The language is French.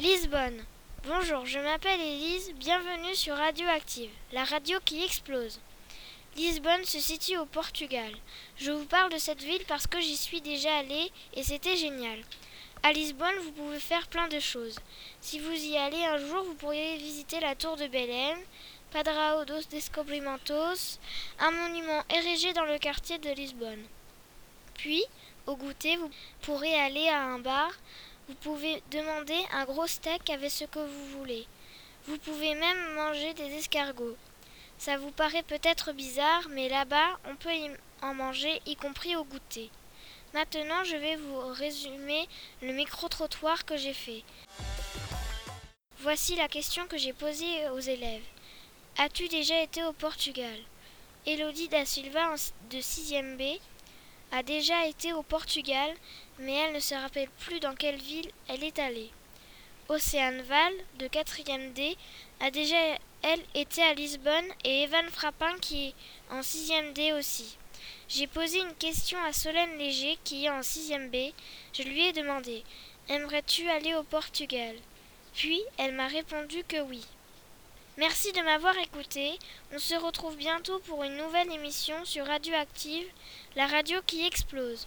Lisbonne. Bonjour, je m'appelle Élise, bienvenue sur Radioactive, la radio qui explose. Lisbonne se situe au Portugal. Je vous parle de cette ville parce que j'y suis déjà allée et c'était génial. À Lisbonne, vous pouvez faire plein de choses. Si vous y allez un jour, vous pourriez visiter la tour de Belém, Padrao dos Descobrimentos, un monument érigé dans le quartier de Lisbonne. Puis, au goûter, vous pourrez aller à un bar. Vous pouvez demander un gros steak avec ce que vous voulez. Vous pouvez même manger des escargots. Ça vous paraît peut-être bizarre, mais là-bas, on peut en manger, y compris au goûter. Maintenant, je vais vous résumer le micro-trottoir que j'ai fait. Voici la question que j'ai posée aux élèves. As-tu déjà été au Portugal? Elodie da Silva de 6e B a déjà été au Portugal, mais elle ne se rappelle plus dans quelle ville elle est allée. Océane Val, de 4e D, a déjà, elle, été à Lisbonne et Evan Frappin qui est en 6e D aussi. J'ai posé une question à Solène Léger qui est en 6e B. Je lui ai demandé Aimerais-tu aller au Portugal? Puis elle m'a répondu que oui. Merci de m'avoir écouté. On se retrouve bientôt pour une nouvelle émission sur Radioactive, la radio qui explose.